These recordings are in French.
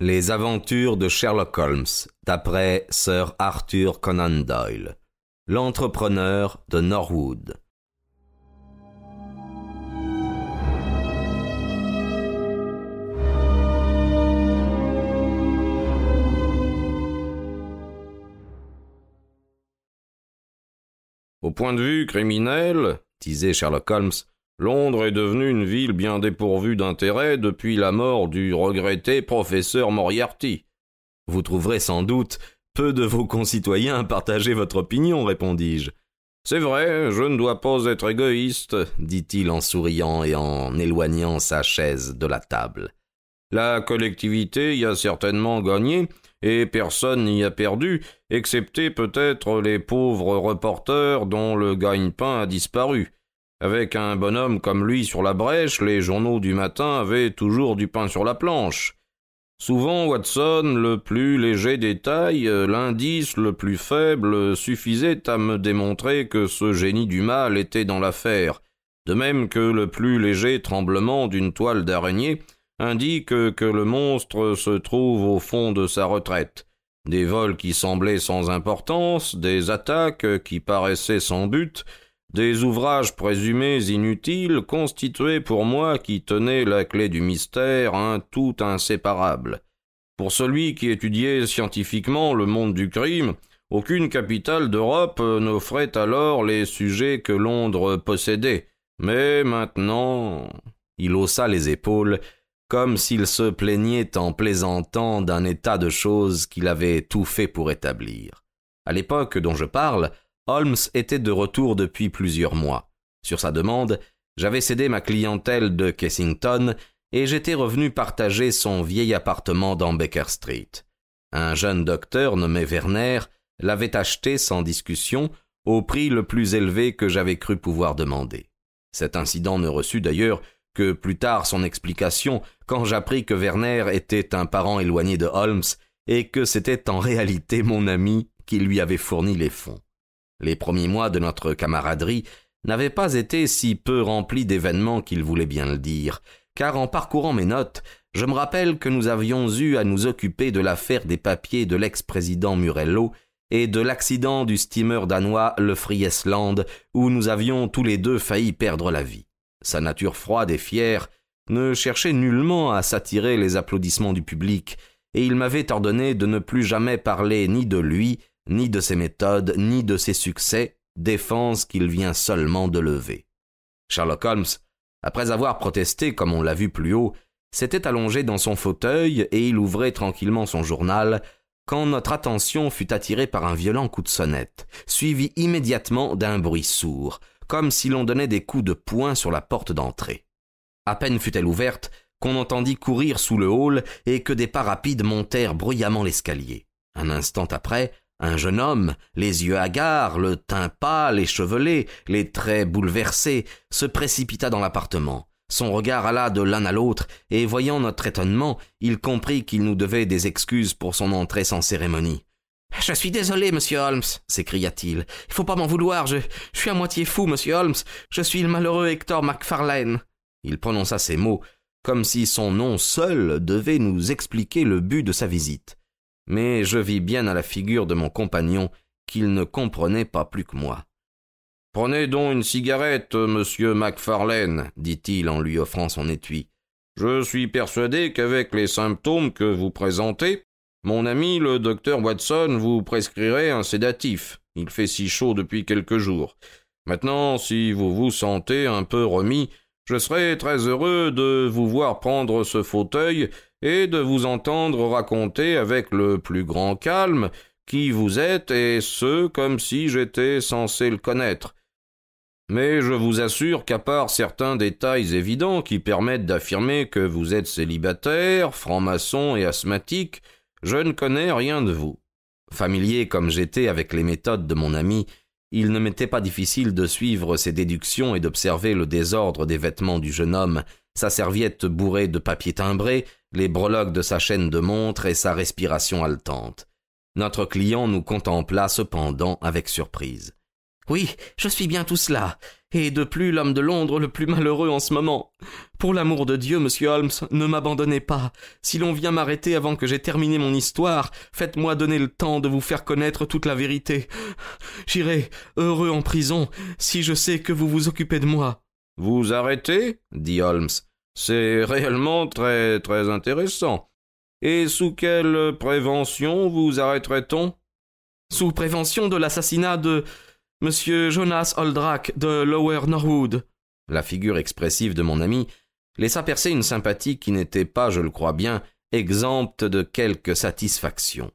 Les aventures de Sherlock Holmes, d'après Sir Arthur Conan Doyle. L'entrepreneur de Norwood. Au point de vue criminel, disait Sherlock Holmes, Londres est devenue une ville bien dépourvue d'intérêt depuis la mort du regretté professeur Moriarty. Vous trouverez sans doute peu de vos concitoyens à partager votre opinion, répondis-je. C'est vrai, je ne dois pas être égoïste, dit-il en souriant et en éloignant sa chaise de la table. La collectivité y a certainement gagné, et personne n'y a perdu, excepté peut-être les pauvres reporters dont le gagne-pain a disparu. Avec un bonhomme comme lui sur la brèche, les journaux du matin avaient toujours du pain sur la planche. Souvent, Watson, le plus léger détail, l'indice le plus faible, suffisait à me démontrer que ce génie du mal était dans l'affaire, de même que le plus léger tremblement d'une toile d'araignée indique que le monstre se trouve au fond de sa retraite. Des vols qui semblaient sans importance, des attaques qui paraissaient sans but, des ouvrages présumés inutiles constituaient pour moi qui tenais la clé du mystère un tout inséparable. Pour celui qui étudiait scientifiquement le monde du crime, aucune capitale d'Europe n'offrait alors les sujets que Londres possédait. Mais maintenant. Il haussa les épaules, comme s'il se plaignait en plaisantant d'un état de choses qu'il avait tout fait pour établir. À l'époque dont je parle, Holmes était de retour depuis plusieurs mois. Sur sa demande, j'avais cédé ma clientèle de Kessington et j'étais revenu partager son vieil appartement dans Baker Street. Un jeune docteur nommé Werner l'avait acheté sans discussion au prix le plus élevé que j'avais cru pouvoir demander. Cet incident ne reçut d'ailleurs que plus tard son explication quand j'appris que Werner était un parent éloigné de Holmes et que c'était en réalité mon ami qui lui avait fourni les fonds. Les premiers mois de notre camaraderie n'avaient pas été si peu remplis d'événements qu'il voulait bien le dire, car en parcourant mes notes, je me rappelle que nous avions eu à nous occuper de l'affaire des papiers de l'ex-président Murello et de l'accident du steamer danois le Friesland, où nous avions tous les deux failli perdre la vie. Sa nature froide et fière ne cherchait nullement à s'attirer les applaudissements du public, et il m'avait ordonné de ne plus jamais parler ni de lui, ni de ses méthodes, ni de ses succès, défense qu'il vient seulement de lever. Sherlock Holmes, après avoir protesté comme on l'a vu plus haut, s'était allongé dans son fauteuil et il ouvrait tranquillement son journal quand notre attention fut attirée par un violent coup de sonnette, suivi immédiatement d'un bruit sourd, comme si l'on donnait des coups de poing sur la porte d'entrée. À peine fut-elle ouverte qu'on entendit courir sous le hall et que des pas rapides montèrent bruyamment l'escalier. Un instant après, un jeune homme, les yeux hagards, le teint pâle, échevelé, les traits bouleversés, se précipita dans l'appartement. Son regard alla de l'un à l'autre, et voyant notre étonnement, il comprit qu'il nous devait des excuses pour son entrée sans cérémonie. Je suis désolé, monsieur Holmes, s'écria-t-il. Il faut pas m'en vouloir, je, je suis à moitié fou, monsieur Holmes. Je suis le malheureux Hector Macfarlane. Il prononça ces mots, comme si son nom seul devait nous expliquer le but de sa visite mais je vis bien à la figure de mon compagnon qu'il ne comprenait pas plus que moi. Prenez donc une cigarette, monsieur Macfarlane, dit-il en lui offrant son étui. Je suis persuadé qu'avec les symptômes que vous présentez, mon ami le docteur Watson vous prescrirait un sédatif. Il fait si chaud depuis quelques jours. Maintenant, si vous vous sentez un peu remis, je serai très heureux de vous voir prendre ce fauteuil et de vous entendre raconter avec le plus grand calme qui vous êtes et ce comme si j'étais censé le connaître. Mais je vous assure qu'à part certains détails évidents qui permettent d'affirmer que vous êtes célibataire, franc-maçon et asthmatique, je ne connais rien de vous. Familier comme j'étais avec les méthodes de mon ami, il ne m'était pas difficile de suivre ses déductions et d'observer le désordre des vêtements du jeune homme, sa serviette bourrée de papier timbré, les breloques de sa chaîne de montre et sa respiration haletante. Notre client nous contempla cependant avec surprise. Oui, je suis bien tout cela. et de plus l'homme de Londres le plus malheureux en ce moment. Pour l'amour de Dieu, monsieur Holmes, ne m'abandonnez pas. Si l'on vient m'arrêter avant que j'aie terminé mon histoire, faites-moi donner le temps de vous faire connaître toute la vérité. J'irai heureux en prison si je sais que vous vous occupez de moi. Vous arrêtez? dit Holmes. C'est réellement très très intéressant. Et sous quelle prévention vous arrêterait-on? Sous prévention de l'assassinat de Monsieur Jonas Oldrack de Lower Norwood. La figure expressive de mon ami laissa percer une sympathie qui n'était pas, je le crois bien, exempte de quelque satisfaction.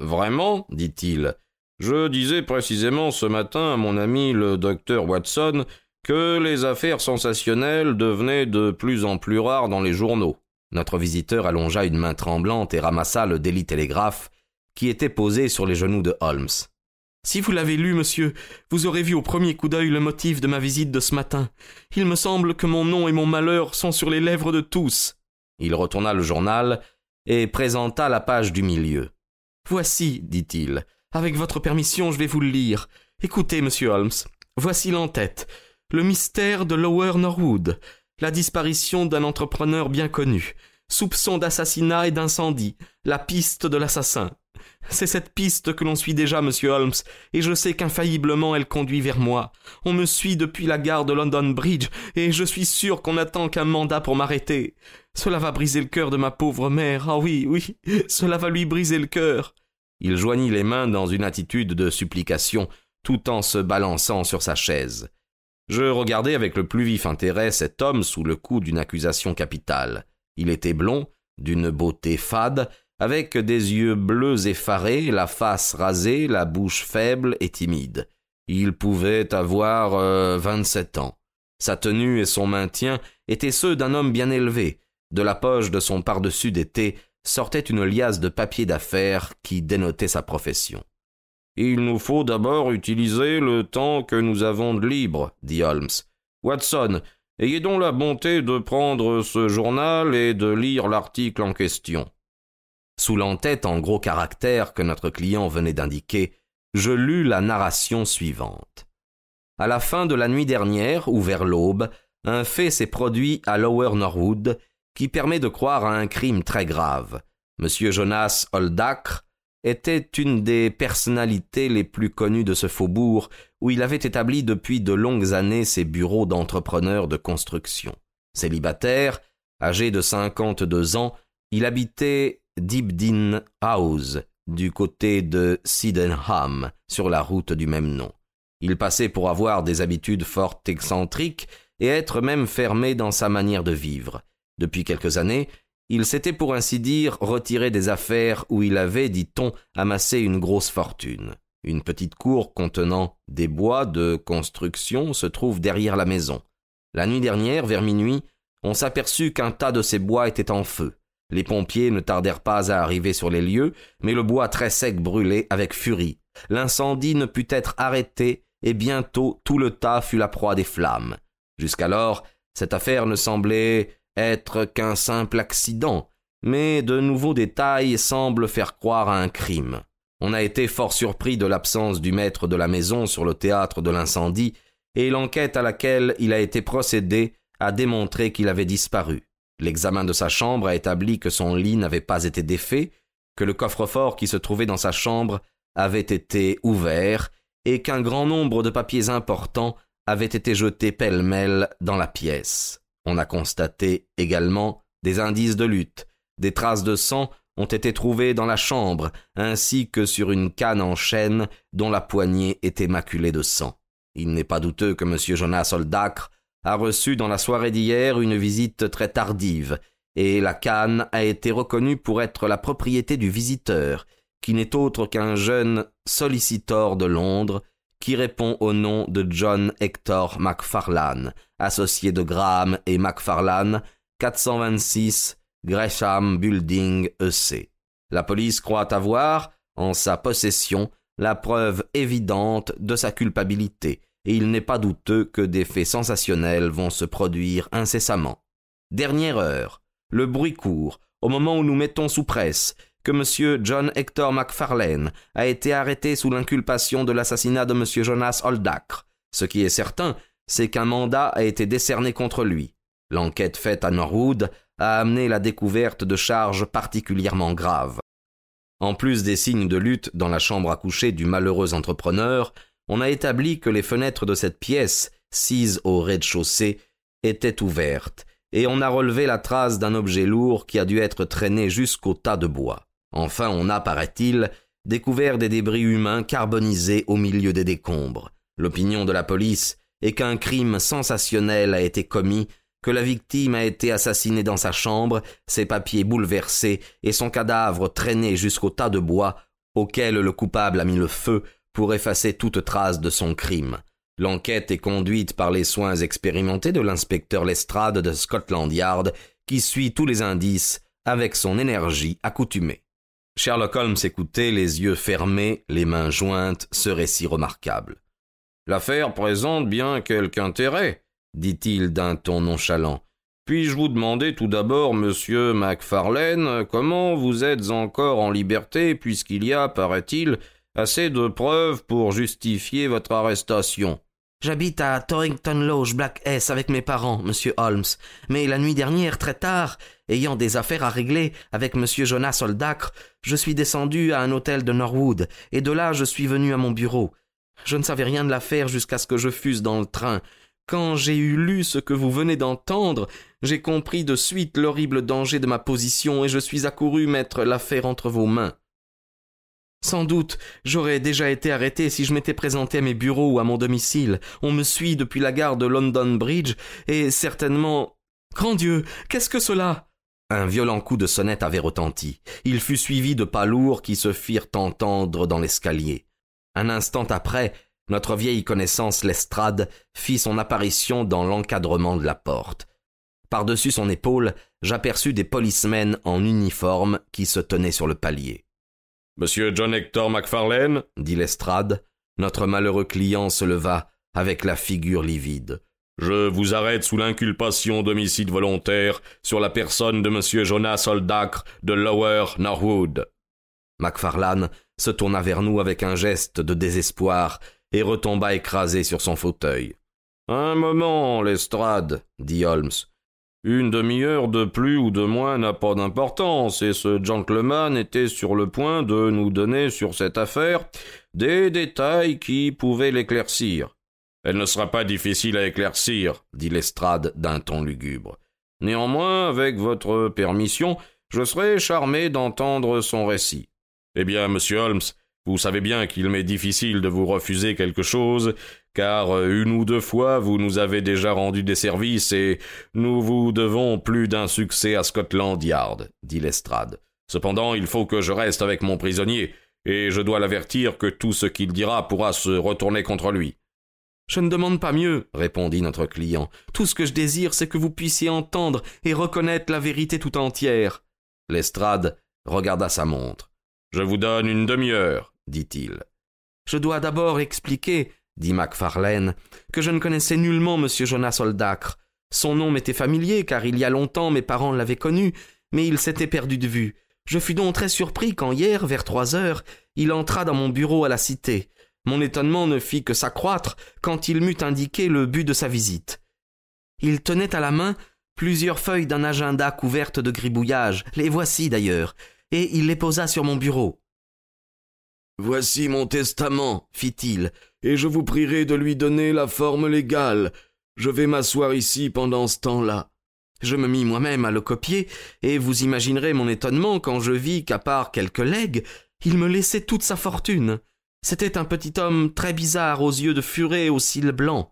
Vraiment, dit-il, je disais précisément ce matin à mon ami le docteur Watson que les affaires sensationnelles devenaient de plus en plus rares dans les journaux. Notre visiteur allongea une main tremblante et ramassa le délit télégraphe qui était posé sur les genoux de Holmes. Si vous l'avez lu, monsieur, vous aurez vu au premier coup d'œil le motif de ma visite de ce matin. Il me semble que mon nom et mon malheur sont sur les lèvres de tous. Il retourna le journal et présenta la page du milieu. Voici, dit-il. Avec votre permission, je vais vous le lire. Écoutez, monsieur Holmes. Voici l'entête. Le mystère de Lower Norwood. La disparition d'un entrepreneur bien connu. Soupçon d'assassinat et d'incendie. La piste de l'assassin. C'est cette piste que l'on suit déjà, monsieur Holmes, et je sais qu'infailliblement elle conduit vers moi. On me suit depuis la gare de London Bridge, et je suis sûr qu'on n'attend qu'un mandat pour m'arrêter. Cela va briser le cœur de ma pauvre mère. Ah oui, oui, cela va lui briser le cœur. Il joignit les mains dans une attitude de supplication, tout en se balançant sur sa chaise. Je regardai avec le plus vif intérêt cet homme sous le coup d'une accusation capitale. Il était blond, d'une beauté fade, avec des yeux bleus effarés, la face rasée, la bouche faible et timide. Il pouvait avoir euh, vingt-sept ans. Sa tenue et son maintien étaient ceux d'un homme bien élevé. De la poche de son pardessus d'été sortait une liasse de papier d'affaires qui dénotait sa profession. Il nous faut d'abord utiliser le temps que nous avons de libre, dit Holmes. Watson, ayez donc la bonté de prendre ce journal et de lire l'article en question. Sous l'entête en gros caractères que notre client venait d'indiquer, je lus la narration suivante. À la fin de la nuit dernière, ou vers l'aube, un fait s'est produit à Lower Norwood qui permet de croire à un crime très grave. Monsieur Jonas Oldacre était une des personnalités les plus connues de ce faubourg où il avait établi depuis de longues années ses bureaux d'entrepreneurs de construction. Célibataire, âgé de cinquante-deux ans, il habitait Dibdin House, du côté de Sydenham, sur la route du même nom. Il passait pour avoir des habitudes fort excentriques et être même fermé dans sa manière de vivre. Depuis quelques années, il s'était pour ainsi dire retiré des affaires où il avait, dit-on, amassé une grosse fortune. Une petite cour contenant des bois de construction se trouve derrière la maison. La nuit dernière, vers minuit, on s'aperçut qu'un tas de ces bois était en feu. Les pompiers ne tardèrent pas à arriver sur les lieux, mais le bois très sec brûlait avec furie. L'incendie ne put être arrêté, et bientôt tout le tas fut la proie des flammes. Jusqu'alors, cette affaire ne semblait être qu'un simple accident, mais de nouveaux détails semblent faire croire à un crime. On a été fort surpris de l'absence du maître de la maison sur le théâtre de l'incendie, et l'enquête à laquelle il a été procédé a démontré qu'il avait disparu. L'examen de sa chambre a établi que son lit n'avait pas été défait, que le coffre-fort qui se trouvait dans sa chambre avait été ouvert, et qu'un grand nombre de papiers importants avaient été jetés pêle-mêle dans la pièce. On a constaté également des indices de lutte, des traces de sang ont été trouvées dans la chambre, ainsi que sur une canne en chêne dont la poignée était maculée de sang. Il n'est pas douteux que M. Jonas Oldacre a reçu dans la soirée d'hier une visite très tardive, et la canne a été reconnue pour être la propriété du visiteur, qui n'est autre qu'un jeune sollicitor de Londres, qui répond au nom de John Hector Macfarlane, associé de Graham et Macfarlane, 426 Gresham Building EC. La police croit avoir, en sa possession, la preuve évidente de sa culpabilité, et il n'est pas douteux que des faits sensationnels vont se produire incessamment. Dernière heure, le bruit court, au moment où nous mettons sous presse, que M. John Hector MacFarlane a été arrêté sous l'inculpation de l'assassinat de M. Jonas Oldacre. Ce qui est certain, c'est qu'un mandat a été décerné contre lui. L'enquête faite à Norwood a amené la découverte de charges particulièrement graves. En plus des signes de lutte dans la chambre à coucher du malheureux entrepreneur, on a établi que les fenêtres de cette pièce, sises au rez-de-chaussée, étaient ouvertes, et on a relevé la trace d'un objet lourd qui a dû être traîné jusqu'au tas de bois. Enfin, on a, paraît-il, découvert des débris humains carbonisés au milieu des décombres. L'opinion de la police est qu'un crime sensationnel a été commis, que la victime a été assassinée dans sa chambre, ses papiers bouleversés et son cadavre traîné jusqu'au tas de bois auquel le coupable a mis le feu pour effacer toute trace de son crime. L'enquête est conduite par les soins expérimentés de l'inspecteur Lestrade de Scotland Yard, qui suit tous les indices avec son énergie accoutumée. Sherlock Holmes écoutait les yeux fermés, les mains jointes, ce récit remarquable. L'affaire présente bien quelque intérêt, dit-il d'un ton nonchalant. Puis-je vous demander tout d'abord, monsieur Macfarlane, comment vous êtes encore en liberté puisqu'il y a, paraît-il, assez de preuves pour justifier votre arrestation? J'habite à Torrington Lodge, Black S, avec mes parents, monsieur Holmes. Mais la nuit dernière, très tard, ayant des affaires à régler avec monsieur Jonas Soldacre, je suis descendu à un hôtel de Norwood, et de là je suis venu à mon bureau. Je ne savais rien de l'affaire jusqu'à ce que je fusse dans le train. Quand j'ai eu lu ce que vous venez d'entendre, j'ai compris de suite l'horrible danger de ma position et je suis accouru mettre l'affaire entre vos mains. Sans doute, j'aurais déjà été arrêté si je m'étais présenté à mes bureaux ou à mon domicile. On me suit depuis la gare de London Bridge, et certainement. Grand Dieu, qu'est-ce que cela? Un violent coup de sonnette avait retenti. Il fut suivi de pas lourds qui se firent entendre dans l'escalier. Un instant après, notre vieille connaissance Lestrade fit son apparition dans l'encadrement de la porte. Par-dessus son épaule, j'aperçus des policemen en uniforme qui se tenaient sur le palier. Monsieur John Hector MacFarlane dit Lestrade. Notre malheureux client se leva avec la figure livide. Je vous arrête sous l'inculpation d'homicide volontaire sur la personne de monsieur Jonas Oldacre de Lower Norwood. Macfarlane se tourna vers nous avec un geste de désespoir et retomba écrasé sur son fauteuil. Un moment, Lestrade, dit Holmes. Une demi-heure de plus ou de moins n'a pas d'importance, et ce gentleman était sur le point de nous donner sur cette affaire des détails qui pouvaient l'éclaircir. Elle ne sera pas difficile à éclaircir, dit Lestrade d'un ton lugubre. Néanmoins, avec votre permission, je serais charmé d'entendre son récit. Eh bien, monsieur Holmes, vous savez bien qu'il m'est difficile de vous refuser quelque chose, car euh, une ou deux fois vous nous avez déjà rendu des services et nous vous devons plus d'un succès à Scotland Yard, dit Lestrade. Cependant, il faut que je reste avec mon prisonnier, et je dois l'avertir que tout ce qu'il dira pourra se retourner contre lui. Je ne demande pas mieux, répondit notre client. Tout ce que je désire, c'est que vous puissiez entendre et reconnaître la vérité tout entière. Lestrade regarda sa montre. Je vous donne une demi-heure, dit-il. Je dois d'abord expliquer, dit Macfarlane, que je ne connaissais nullement M. Jonas Oldacre. Son nom m'était familier, car il y a longtemps mes parents l'avaient connu, mais il s'était perdu de vue. Je fus donc très surpris quand hier, vers trois heures, il entra dans mon bureau à la cité. Mon étonnement ne fit que s'accroître quand il m'eut indiqué le but de sa visite. Il tenait à la main plusieurs feuilles d'un agenda couvertes de gribouillage, les voici d'ailleurs, et il les posa sur mon bureau. Voici mon testament, fit-il, et je vous prierai de lui donner la forme légale. Je vais m'asseoir ici pendant ce temps-là. Je me mis moi-même à le copier, et vous imaginerez mon étonnement quand je vis qu'à part quelques legs, il me laissait toute sa fortune. C'était un petit homme très bizarre aux yeux de furet et aux cils blancs.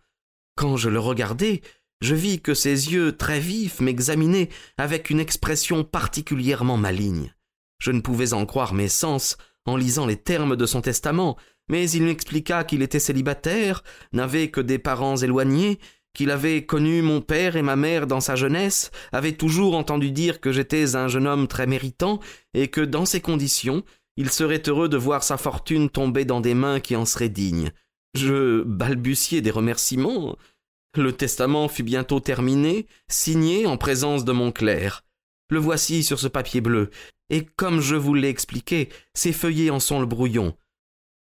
Quand je le regardai, je vis que ses yeux très vifs m'examinaient avec une expression particulièrement maligne. Je ne pouvais en croire mes sens en lisant les termes de son testament, mais il m'expliqua qu'il était célibataire, n'avait que des parents éloignés, qu'il avait connu mon père et ma mère dans sa jeunesse, avait toujours entendu dire que j'étais un jeune homme très méritant, et que dans ces conditions, il serait heureux de voir sa fortune tomber dans des mains qui en seraient dignes. Je balbutiai des remerciements. Le testament fut bientôt terminé, signé en présence de mon clerc. Le voici sur ce papier bleu, et comme je vous l'ai expliqué, ces feuillets en sont le brouillon.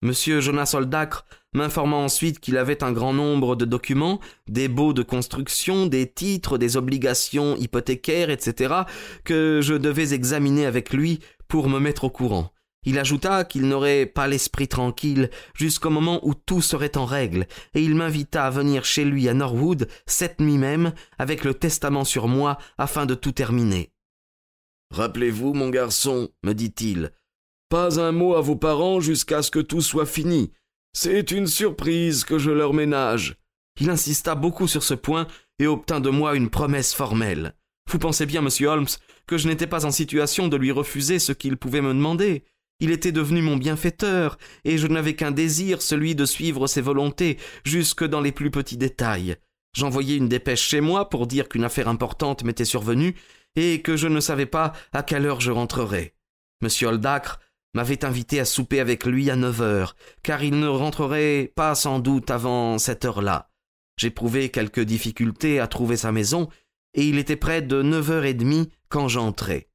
Monsieur Jonas Oldacre m'informa ensuite qu'il avait un grand nombre de documents, des baux de construction, des titres, des obligations hypothécaires, etc., que je devais examiner avec lui pour me mettre au courant. Il ajouta qu'il n'aurait pas l'esprit tranquille jusqu'au moment où tout serait en règle, et il m'invita à venir chez lui à Norwood cette nuit même, avec le testament sur moi, afin de tout terminer. Rappelez-vous, mon garçon, me dit-il, pas un mot à vos parents jusqu'à ce que tout soit fini. C'est une surprise que je leur ménage. Il insista beaucoup sur ce point et obtint de moi une promesse formelle. Vous pensez bien, monsieur Holmes, que je n'étais pas en situation de lui refuser ce qu'il pouvait me demander. Il était devenu mon bienfaiteur, et je n'avais qu'un désir, celui de suivre ses volontés, jusque dans les plus petits détails. J'envoyai une dépêche chez moi pour dire qu'une affaire importante m'était survenue, et que je ne savais pas à quelle heure je rentrerais. Monsieur Oldacre m'avait invité à souper avec lui à neuf heures, car il ne rentrerait pas sans doute avant cette heure-là. J'éprouvai quelques difficultés à trouver sa maison, et il était près de neuf heures et demie quand j'entrai.